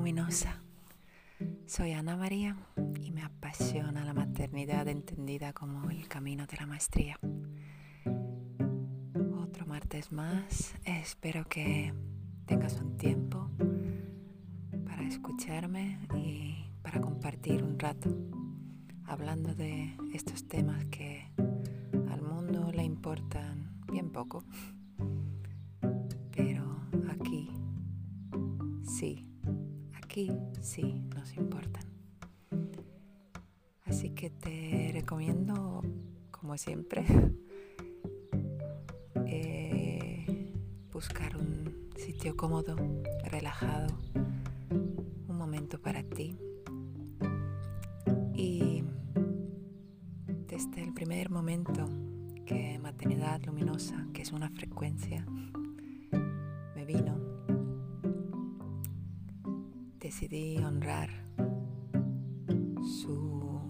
luminosa. Soy Ana María y me apasiona la maternidad entendida como el camino de la maestría. Otro martes más, espero que tengas un tiempo para escucharme y para compartir un rato hablando de estos temas que al mundo le importan bien poco. Como siempre, eh, buscar un sitio cómodo, relajado, un momento para ti. Y desde el primer momento que maternidad luminosa, que es una frecuencia, me vino decidí honrar su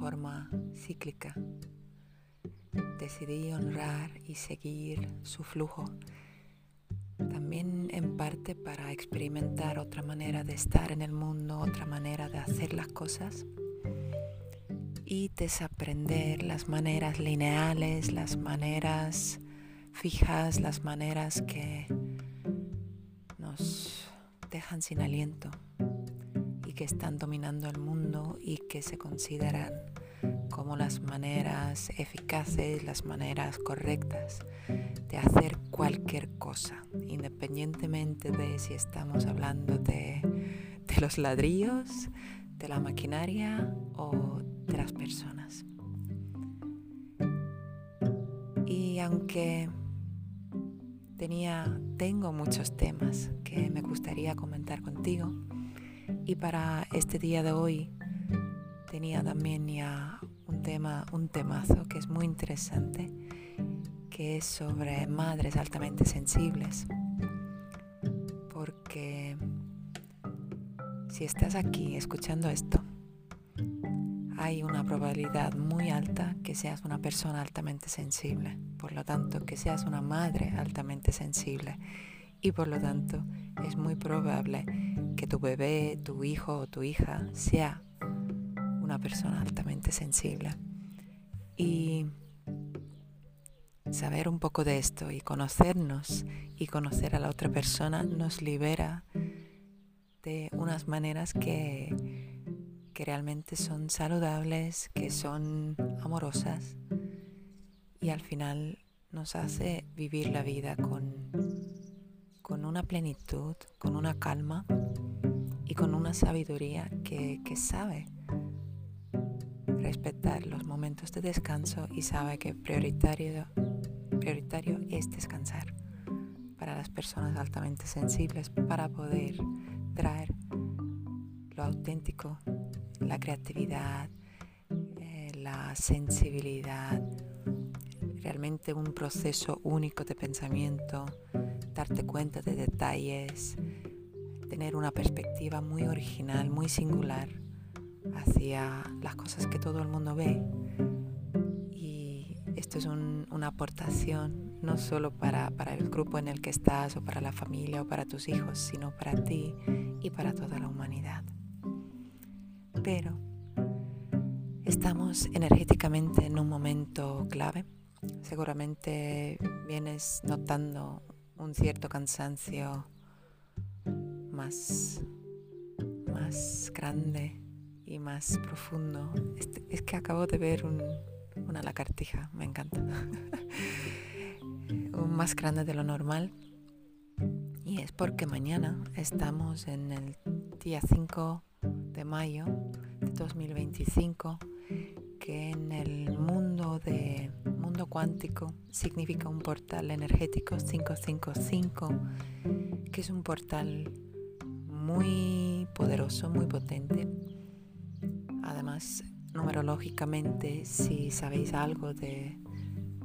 forma cíclica. Decidí honrar y seguir su flujo. También en parte para experimentar otra manera de estar en el mundo, otra manera de hacer las cosas y desaprender las maneras lineales, las maneras fijas, las maneras que nos dejan sin aliento y que están dominando el mundo y que se consideran como las maneras eficaces, las maneras correctas de hacer cualquier cosa, independientemente de si estamos hablando de, de los ladrillos, de la maquinaria o de las personas. Y aunque tenía, tengo muchos temas que me gustaría comentar contigo y para este día de hoy tenía también ya un tema, un temazo que es muy interesante, que es sobre madres altamente sensibles. Porque si estás aquí escuchando esto, hay una probabilidad muy alta que seas una persona altamente sensible, por lo tanto que seas una madre altamente sensible. Y por lo tanto es muy probable que tu bebé, tu hijo o tu hija sea una persona altamente sensible. Y saber un poco de esto y conocernos y conocer a la otra persona nos libera de unas maneras que que realmente son saludables, que son amorosas y al final nos hace vivir la vida con, con una plenitud, con una calma y con una sabiduría que, que sabe respetar los momentos de descanso y sabe que prioritario, prioritario es descansar para las personas altamente sensibles para poder traer lo auténtico la creatividad, eh, la sensibilidad, realmente un proceso único de pensamiento, darte cuenta de detalles, tener una perspectiva muy original, muy singular hacia las cosas que todo el mundo ve. Y esto es una aportación no solo para, para el grupo en el que estás o para la familia o para tus hijos, sino para ti y para toda la humanidad pero estamos energéticamente en un momento clave. Seguramente vienes notando un cierto cansancio más, más grande y más profundo. Este, es que acabo de ver una lagartija, me encanta. un más grande de lo normal. Y es porque mañana estamos en el día 5 de mayo de 2025 que en el mundo de mundo cuántico significa un portal energético 555 que es un portal muy poderoso, muy potente. Además, numerológicamente, si sabéis algo de,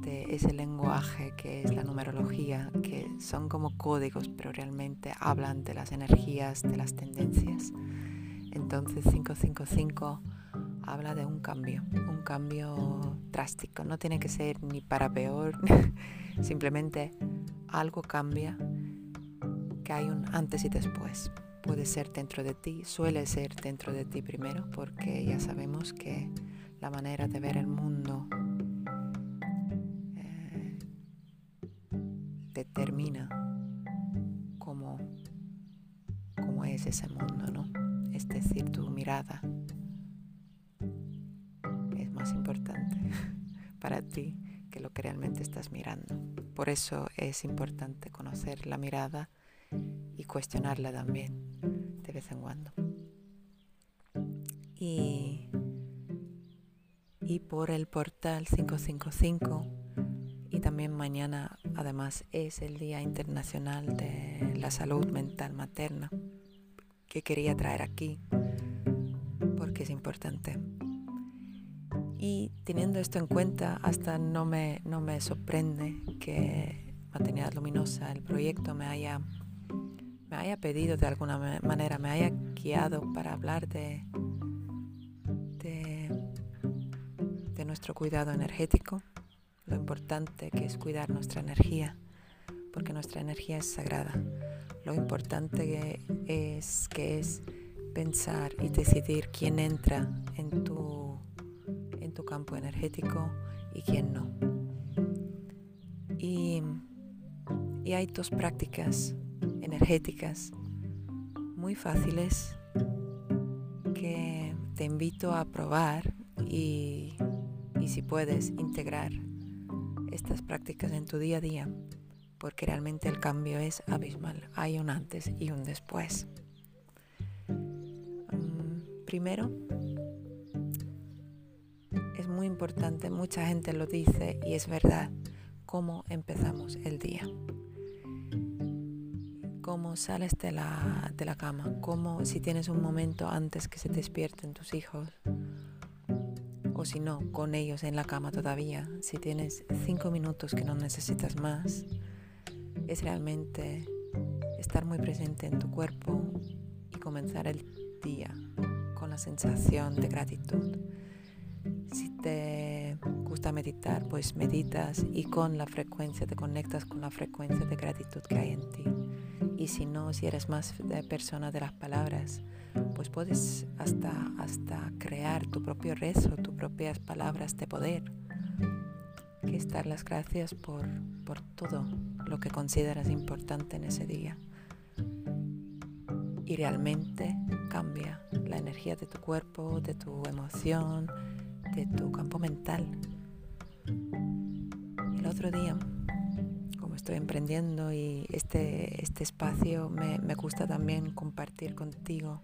de ese lenguaje que es la numerología, que son como códigos, pero realmente hablan de las energías, de las tendencias. Entonces 555 habla de un cambio, un cambio drástico. No tiene que ser ni para peor, simplemente algo cambia, que hay un antes y después. Puede ser dentro de ti, suele ser dentro de ti primero, porque ya sabemos que la manera de ver el mundo eh, determina cómo, cómo es ese mundo, ¿no? Es decir, tu mirada es más importante para ti que lo que realmente estás mirando. Por eso es importante conocer la mirada y cuestionarla también de vez en cuando. Y, por el portal 555 y también mañana además es el Día Internacional de la Salud Mental Materna que quería traer aquí porque es importante. Y teniendo esto en cuenta, hasta no me, no me sorprende que Maternidad Luminosa, el proyecto, me haya, haya pedido de alguna manera, me haya guiado para hablar de, de, nuestro cuidado energético, lo importante que es cuidar nuestra energía, porque nuestra energía es sagrada. Lo importante es que es pensar y decidir quién entra en tu tu campo energético y quién no. Y, y hay dos prácticas energéticas muy fáciles que te invito a probar y, y si puedes integrar estas prácticas en tu día a día, porque realmente el cambio es abismal. Hay un antes y un después. Mm, primero, muy importante, mucha gente lo dice y es verdad, cómo empezamos el día. Cómo sales de la, de la cama, cómo si tienes un momento antes que se despierten tus hijos, o si no, con ellos en la cama todavía, si tienes cinco minutos que no necesitas más, es realmente estar muy presente en tu cuerpo y comenzar el día con la sensación de gratitud si te gusta meditar, pues meditas y con la frecuencia te conectas con la frecuencia de gratitud que hay en ti. Y si no, si eres más de persona de las palabras, pues puedes hasta, hasta crear tu propio rezo, tus propias palabras de poder. Que estar las gracias por, por todo lo que consideras importante en ese día. Y realmente cambia la energía de tu cuerpo, de tu emoción, de tu campo mental. El otro día, estoy emprendiendo y este, este espacio me, me gusta también compartir contigo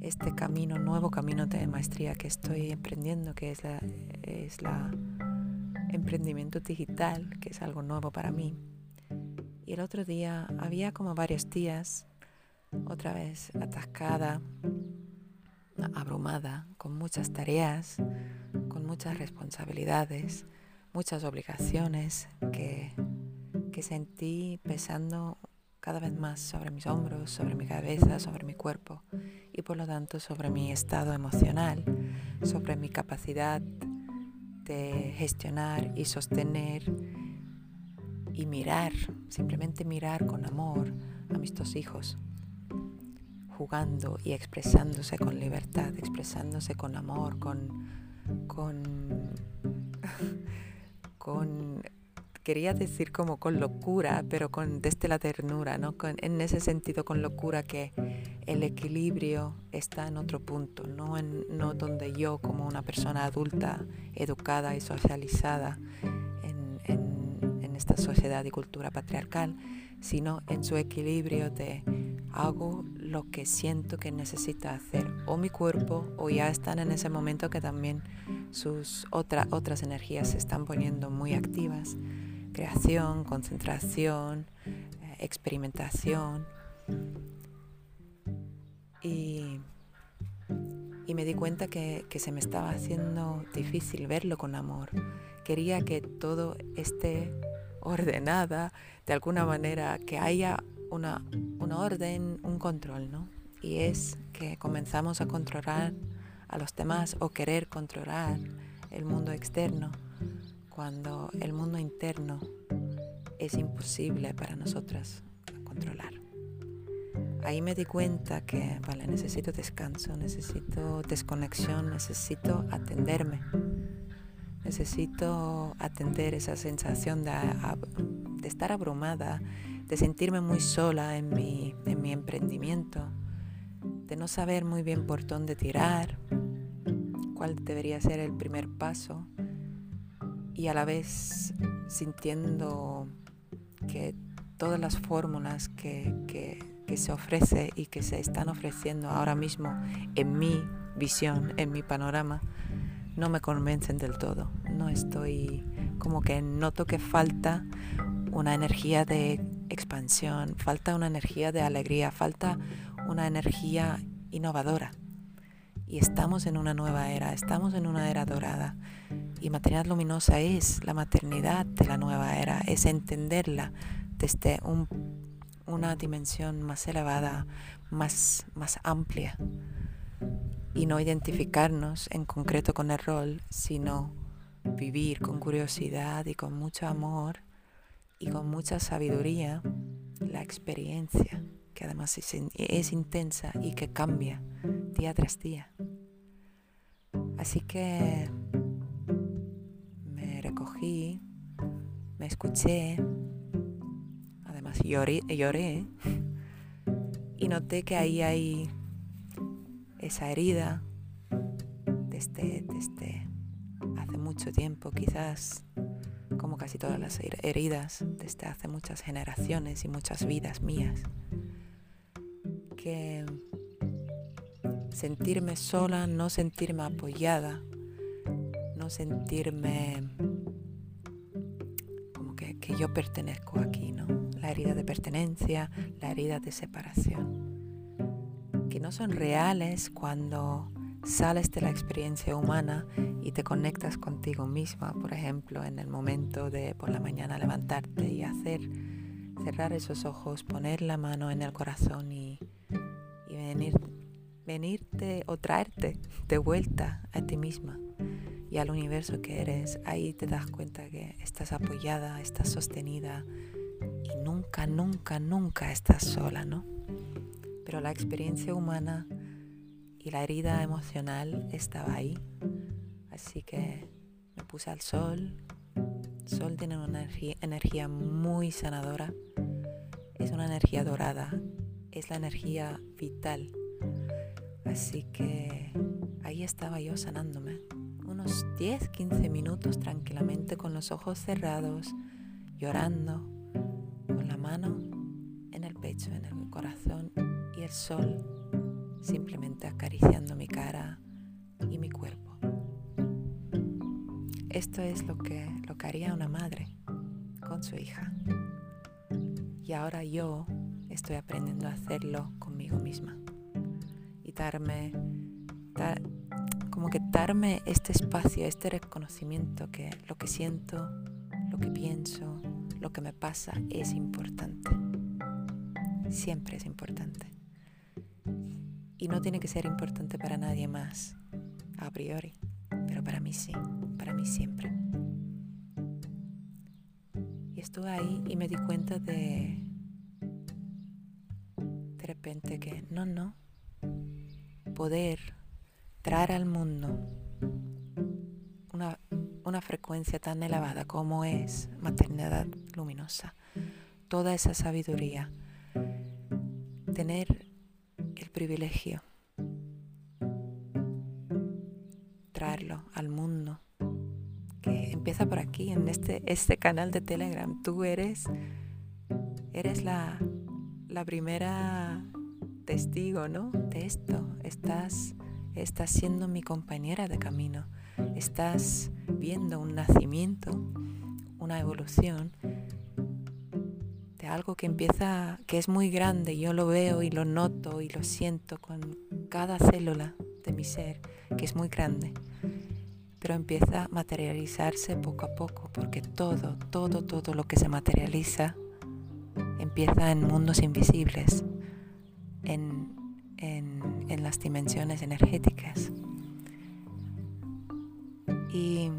este camino, nuevo camino de maestría que estoy emprendiendo, que es la, es la emprendimiento digital, que es algo nuevo para mí. Y el otro día había como varios días, otra vez atascada, abrumada, con muchas tareas, con muchas responsabilidades, muchas obligaciones que, que sentí pesando cada vez más sobre mis hombros, sobre mi cabeza, sobre mi cuerpo y por lo tanto sobre mi estado emocional, sobre mi capacidad de gestionar y sostener y mirar, simplemente mirar con amor a mis dos hijos jugando y expresándose con libertad, expresándose con amor, con, con, con quería decir como con locura, pero con desde la ternura, ¿no? en ese sentido con locura que el equilibrio está en otro punto, no, en, no donde yo como una persona adulta, educada y socializada en, en, en esta sociedad y cultura patriarcal, sino en su equilibrio de hago lo que siento que necesita hacer o mi cuerpo o ya están en ese momento que también sus otras energías se están poniendo muy activas. Creación, concentración, eh, experimentación. Y, y, me di cuenta que, que se me estaba haciendo difícil verlo con amor. Quería que todo esté ordenada de alguna manera, que haya una, orden, un control, ¿no? Y es que comenzamos a controlar a los demás o querer controlar el mundo externo cuando el mundo interno es imposible para nosotras controlar. ahí me di cuenta que, vale, necesito descanso, necesito desconexión, necesito atenderme. Necesito atender esa sensación de, de estar abrumada, de sentirme muy sola en mi, en mi emprendimiento, de no saber muy bien por dónde tirar, cuál debería ser el primer paso y a la vez sintiendo que todas las fórmulas que, que, se ofrece y que se están ofreciendo ahora mismo en mi visión, en mi panorama, no me convencen del todo. No estoy como que noto que falta una energía de expansión, falta una energía de alegría, falta una energía innovadora. Y estamos en una nueva era, estamos en una era dorada. Y maternidad luminosa es la maternidad de la nueva era, es entenderla desde una dimensión más elevada, más, más amplia. Y no identificarnos en concreto con el rol, sino vivir con curiosidad y con mucho amor y con mucha sabiduría la experiencia, que además es, intensa y que cambia día tras día. Así que recogí, me escuché, además lloré, lloré y noté que ahí hay esa herida desde, desde hace mucho tiempo, quizás como casi todas las heridas desde hace muchas generaciones y muchas vidas mías, que sentirme sola, no sentirme apoyada, no sentirme yo pertenezco aquí, ¿no? La herida de pertenencia, la herida de separación, que no son reales cuando sales de la experiencia humana y te conectas contigo misma, por ejemplo, en el momento de por la mañana levantarte y hacer, cerrar esos ojos, poner la mano en el corazón y, venir venirte o traerte de vuelta a ti misma y al universo que eres, ahí te das cuenta que estás apoyada, estás sostenida y nunca, nunca, nunca estás sola, ¿no? Pero la experiencia humana y la herida emocional estaba ahí, así que me puse al sol. El sol tiene una energía, muy sanadora, es una energía dorada, es la energía vital Así que ahí estaba yo sanándome. Unos 10, 15 minutos tranquilamente con los ojos cerrados, llorando, con la mano en el pecho, en el corazón y el sol simplemente acariciando mi cara y mi cuerpo. Esto es lo que, lo que haría una madre con su hija. Y ahora yo estoy aprendiendo a hacerlo conmigo misma darme, como que darme este espacio, este reconocimiento que lo que siento, lo que pienso, lo que me pasa es importante. Siempre es importante. Y no tiene que ser importante para nadie más, a priori, pero para mí sí, para mí siempre. Y estuve ahí y me di cuenta de, de repente que no, no, poder traer al mundo una, una frecuencia tan elevada como es maternidad luminosa, toda esa sabiduría, tener el privilegio, traerlo al mundo, que empieza por aquí, en este, este canal de Telegram. Tú eres, eres la, la primera testigo, ¿no? De esto. Estás, estás siendo mi compañera de camino. Estás viendo un nacimiento, una evolución de algo que empieza, que es muy grande. Yo lo veo y lo noto y lo siento con cada célula de mi ser, que es muy grande. Pero empieza a materializarse poco a poco, porque todo, todo, todo lo que se materializa empieza en mundos invisibles las dimensiones energéticas. Y,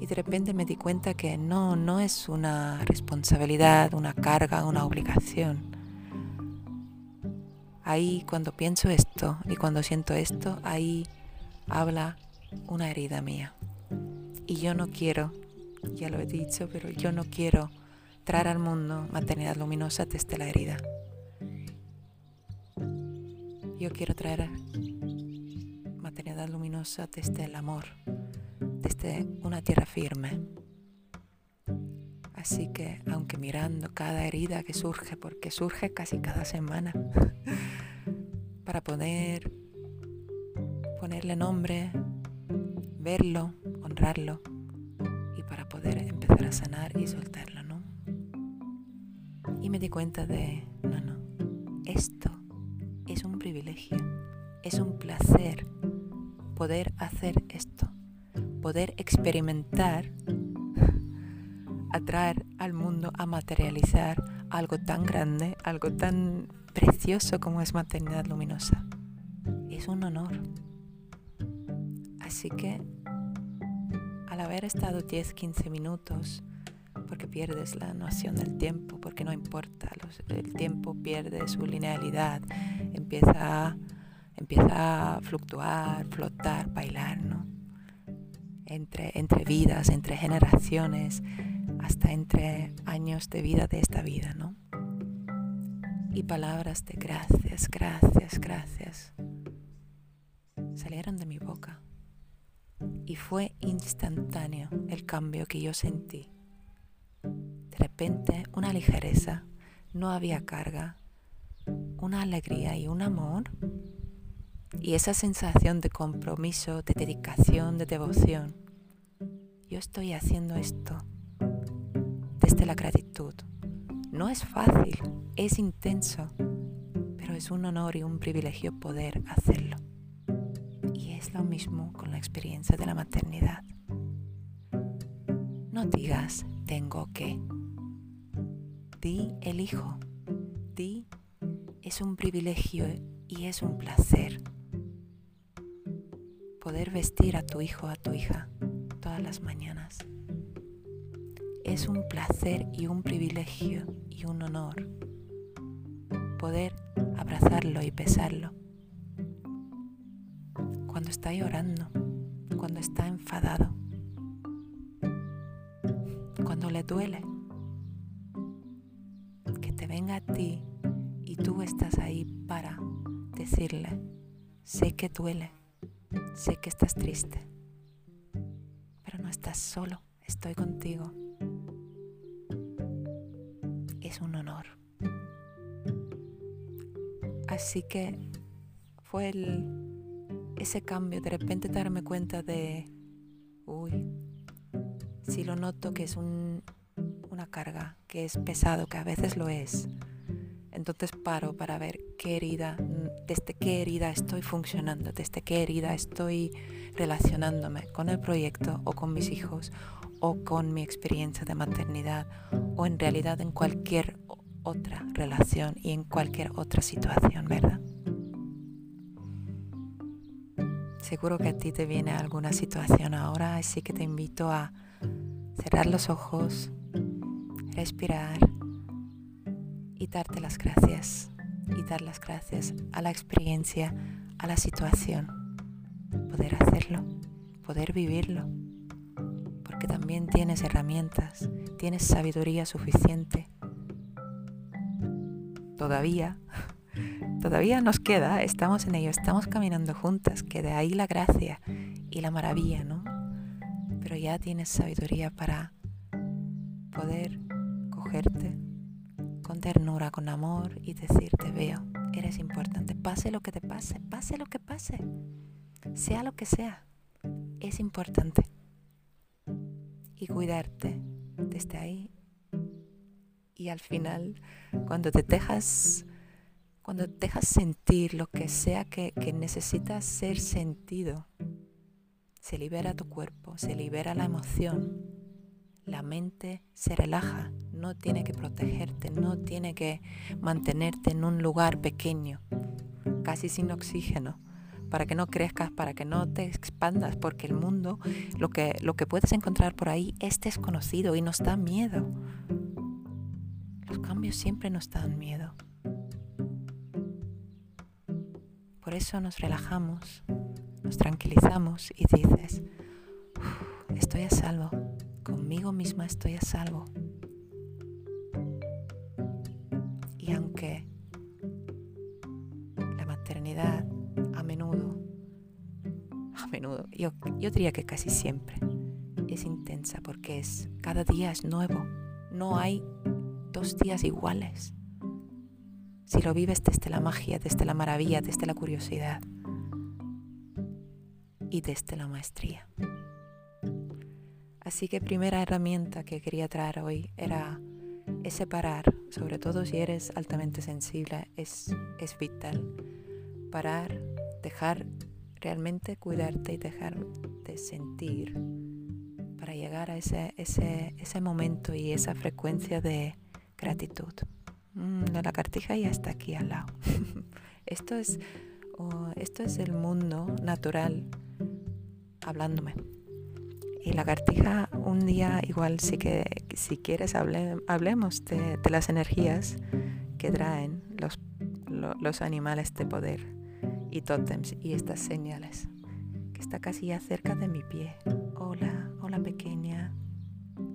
y, de repente me di cuenta que no, no es una responsabilidad, una carga, una obligación. Ahí cuando pienso esto y cuando siento esto, ahí habla una herida mía. Y yo no quiero, ya lo he dicho, pero yo no quiero traer al mundo maternidad luminosa desde la herida. Yo quiero traer maternidad luminosa desde el amor, desde una tierra firme. Así que, aunque mirando cada herida que surge, porque surge casi cada semana, para poder ponerle nombre, verlo, honrarlo y para poder empezar a sanar y soltarlo, ¿no? Y me di cuenta de, no, no, esto privilegio, es un placer poder hacer esto, poder experimentar, atraer al mundo a materializar algo tan grande, algo tan precioso como es maternidad luminosa. Es un honor. Así que al haber estado 10-15 minutos, porque pierdes la noción del tiempo, porque no importa, el tiempo pierde su linealidad, empieza, empieza a fluctuar, flotar, bailar, ¿no? Entre, entre vidas, entre generaciones, hasta entre años de vida de esta vida, ¿no? Y palabras de gracias, gracias, gracias salieron de mi boca y fue instantáneo el cambio que yo sentí. De repente una ligereza, no había carga, una alegría y un amor. Y esa sensación de compromiso, de dedicación, de devoción. Yo estoy haciendo esto desde la gratitud. No es fácil, es intenso, pero es un honor y un privilegio poder hacerlo es lo mismo con la experiencia de la maternidad. No digas tengo que. Di elijo. Di es un privilegio y es un placer. Poder vestir a tu hijo o a tu hija todas las mañanas. Es un placer y un privilegio y un honor poder abrazarlo y pesarlo cuando está llorando, cuando está enfadado, cuando le duele. Que te venga a ti tú estás ahí para decirle, sé que duele, sé que estás triste, pero no estás solo, estoy contigo. Es un honor. Así que fue ese cambio, de repente darme cuenta de, uy, si lo noto que es una carga, que es pesado, que a veces lo es. Entonces paro para ver qué herida, desde qué herida estoy funcionando, desde qué herida estoy relacionándome con el proyecto o con mis hijos o con mi experiencia de maternidad o en realidad en cualquier otra relación y en cualquier otra situación, ¿verdad? Seguro que a ti te viene alguna situación ahora, así que te invito a cerrar los ojos, respirar y darte las gracias. Y dar las gracias a la experiencia, a la situación. Poder hacerlo, poder vivirlo. Porque también tienes herramientas, tienes sabiduría suficiente. Todavía Todavía nos queda, estamos en ello, estamos caminando juntas, que de ahí la gracia y la maravilla, ¿no? Pero ya tienes sabiduría para poder cogerte ternura, con amor y decirte, veo, eres importante, pase lo que te pase, pase lo que pase, sea lo que sea, es importante. Y cuidarte desde ahí. Y al final, cuando te dejas cuando dejas sentir lo que sea que, que ser sentido, se libera tu cuerpo, se libera la emoción, la mente se relaja, no tiene que protegerte, no tiene que mantenerte en un lugar pequeño, casi sin oxígeno, para que no crezcas, para que no te expandas, porque el mundo, lo que, lo que puedes encontrar por ahí es desconocido y nos da miedo. Los cambios siempre nos dan miedo. Por eso nos relajamos, nos tranquilizamos y dices, estoy a salvo, conmigo misma estoy a salvo. Y aunque la maternidad a menudo, a menudo, yo, yo diría que casi siempre, es intensa porque es cada día es nuevo. No hay dos días iguales. Si lo vives desde la magia, desde la maravilla, desde la curiosidad y desde la maestría. Así que primera herramienta que quería traer hoy era es separar, sobre todo si eres altamente sensible, es, es vital. Parar, dejar realmente cuidarte y dejar de sentir para llegar a ese, ese, ese momento y esa frecuencia de gratitud. Mm, la lagartija ya está aquí al lado. esto, es, esto es el mundo natural hablándome. Y lagartija, un día igual sí que si quieres hablemos de, las energías que traen los, los animales de poder y tótems y estas señales que está casi ya cerca de mi pie. Hola, hola pequeña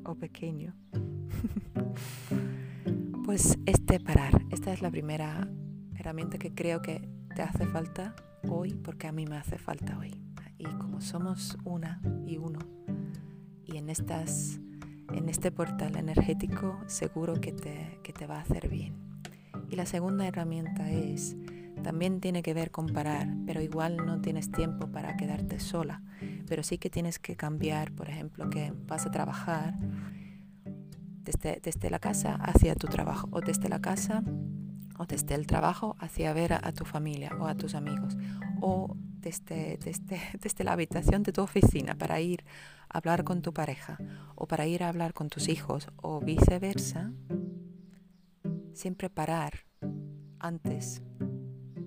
o pequeño. pues este parar, esta es la primera herramienta que creo que te hace falta hoy porque a mí me hace falta hoy. Y como somos una y uno, y en, estas, en este portal energético seguro que te, que te va a hacer bien. Y la segunda herramienta es, también tiene que ver con parar, pero igual no tienes tiempo para quedarte sola, pero sí que tienes que cambiar, por ejemplo, que vas a trabajar desde, desde la casa hacia tu trabajo o desde la casa o desde el trabajo hacia ver a, a tu familia o a tus amigos o desde, desde, desde, la habitación de tu oficina para ir a hablar con tu pareja o para ir a hablar con tus hijos o viceversa, siempre parar antes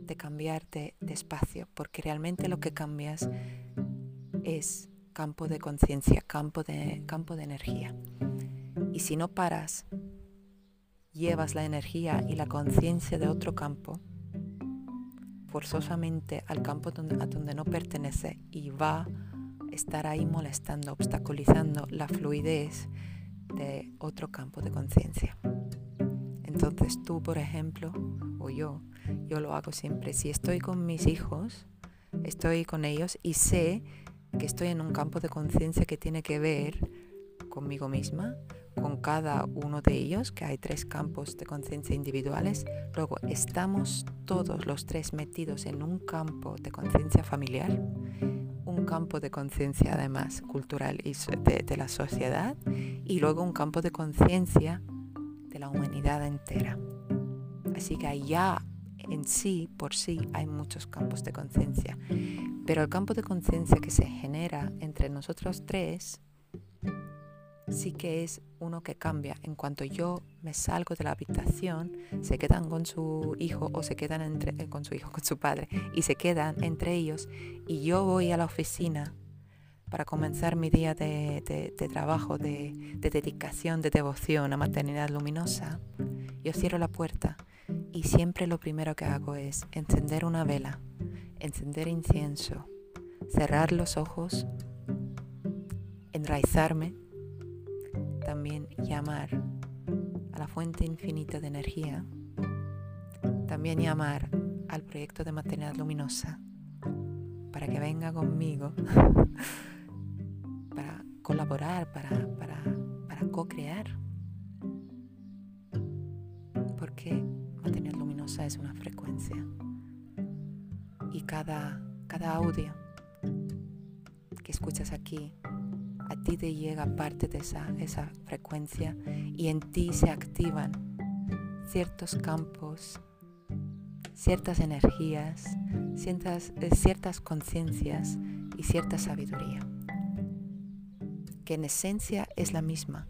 de cambiar de, de espacio, porque realmente lo que cambias es campo de conciencia, campo de, campo de energía. Y si no paras, llevas la energía y la conciencia de otro campo forzosamente al campo donde, a donde no pertenece y va a estar ahí molestando, obstaculizando la fluidez de otro campo de conciencia. Entonces tú, por ejemplo, o yo, yo lo hago siempre. Si estoy con mis hijos, estoy con ellos y sé que estoy en un campo de conciencia que tiene que ver conmigo misma, con cada uno de ellos, que hay tres campos de conciencia individuales. Luego estamos todos los tres metidos en un campo de conciencia familiar, un campo de conciencia además cultural y de, la sociedad y luego un campo de conciencia de la humanidad entera. Así que allá en sí, por sí, hay muchos campos de conciencia. Pero el campo de conciencia que se genera entre nosotros tres sí que es uno que cambia. En cuanto yo me salgo de la habitación, se quedan con su hijo o se quedan entre, eh, con su hijo, con su padre, y se quedan entre ellos. Y yo voy a la oficina para comenzar mi día de, trabajo, de, de, dedicación, de devoción a maternidad luminosa. Yo cierro la puerta y siempre lo primero que hago es encender una vela, encender incienso, cerrar los ojos, enraizarme también llamar a la fuente infinita de energía, también llamar al proyecto de maternidad luminosa para que venga conmigo, para colaborar, para, para, para co-crear. Porque maternidad luminosa es una frecuencia y cada, cada audio que escuchas aquí a ti te llega parte de esa, frecuencia y en ti se activan ciertos campos, ciertas energías, eh, ciertas conciencias y cierta sabiduría, que en esencia es la misma,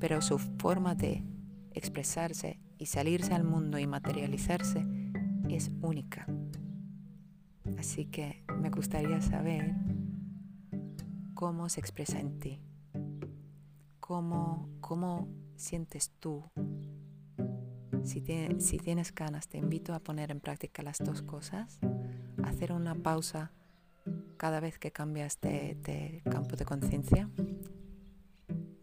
pero su forma de expresarse y salirse al mundo y materializarse es única. Así que me gustaría saber cómo se expresa en ti, cómo, cómo sientes tú. Si, si tienes ganas, te invito a poner en práctica las dos cosas, hacer una pausa cada vez que cambias de, campo de conciencia,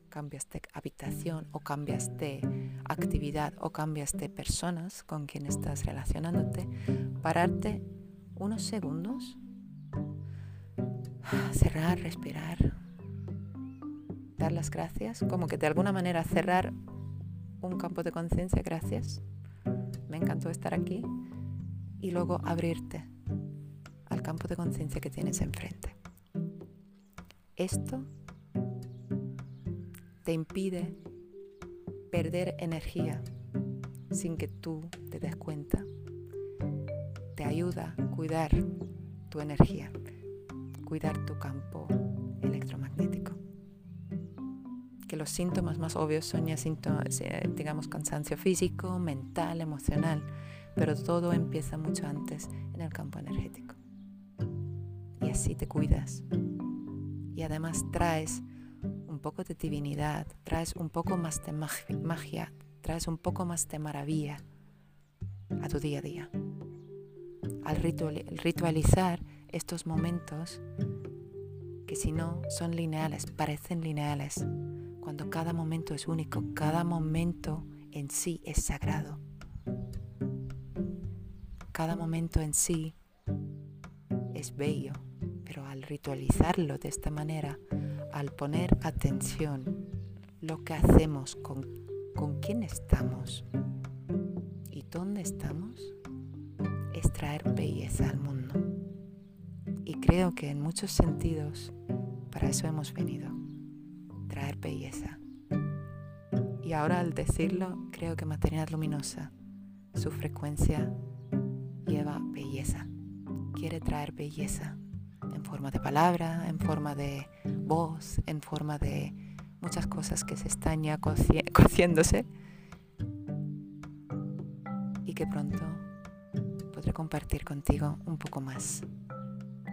cambias de habitación o cambias de actividad o cambias de personas con quien estás relacionándote, pararte unos segundos, cerrar, respirar, dar las gracias, como que de alguna manera cerrar un campo de conciencia, gracias, me encantó estar aquí, y luego abrirte al campo de conciencia que tienes enfrente. Esto te impide perder energía sin que tú te des cuenta. Te ayuda a cuidar tu energía, cuidar tu campo electromagnético. Que los síntomas más obvios son ya síntomas, digamos, cansancio físico, mental, emocional, pero todo empieza mucho antes en el campo energético así te cuidas. Y además traes un poco de divinidad, traes un poco más de magia, traes un poco más de maravilla a tu día a día. Al ritualizar estos momentos que si no son lineales, parecen lineales, cuando cada momento es único, cada momento en sí es sagrado. Cada momento en sí es bello, ritualizarlo de esta manera, al poner atención lo que hacemos con, con quién estamos y dónde estamos, es traer belleza al mundo. Y creo que en muchos sentidos para eso hemos venido, traer belleza. Y ahora al decirlo, creo que Maternidad Luminosa, su frecuencia lleva belleza, quiere traer belleza en forma de palabra, en forma de voz, en forma de muchas cosas que se están ya cociéndose. Y que pronto podré compartir contigo un poco más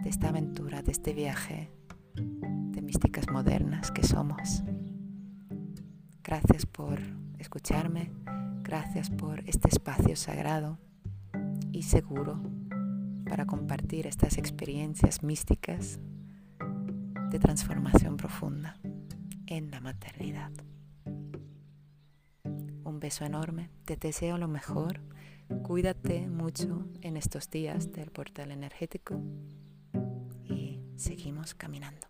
de esta aventura, de este viaje de místicas modernas que somos. Gracias por escucharme, gracias por este espacio sagrado y seguro para compartir estas experiencias místicas de transformación profunda en la maternidad. Un beso enorme, te deseo lo mejor, cuídate mucho en estos días del portal energético seguimos caminando.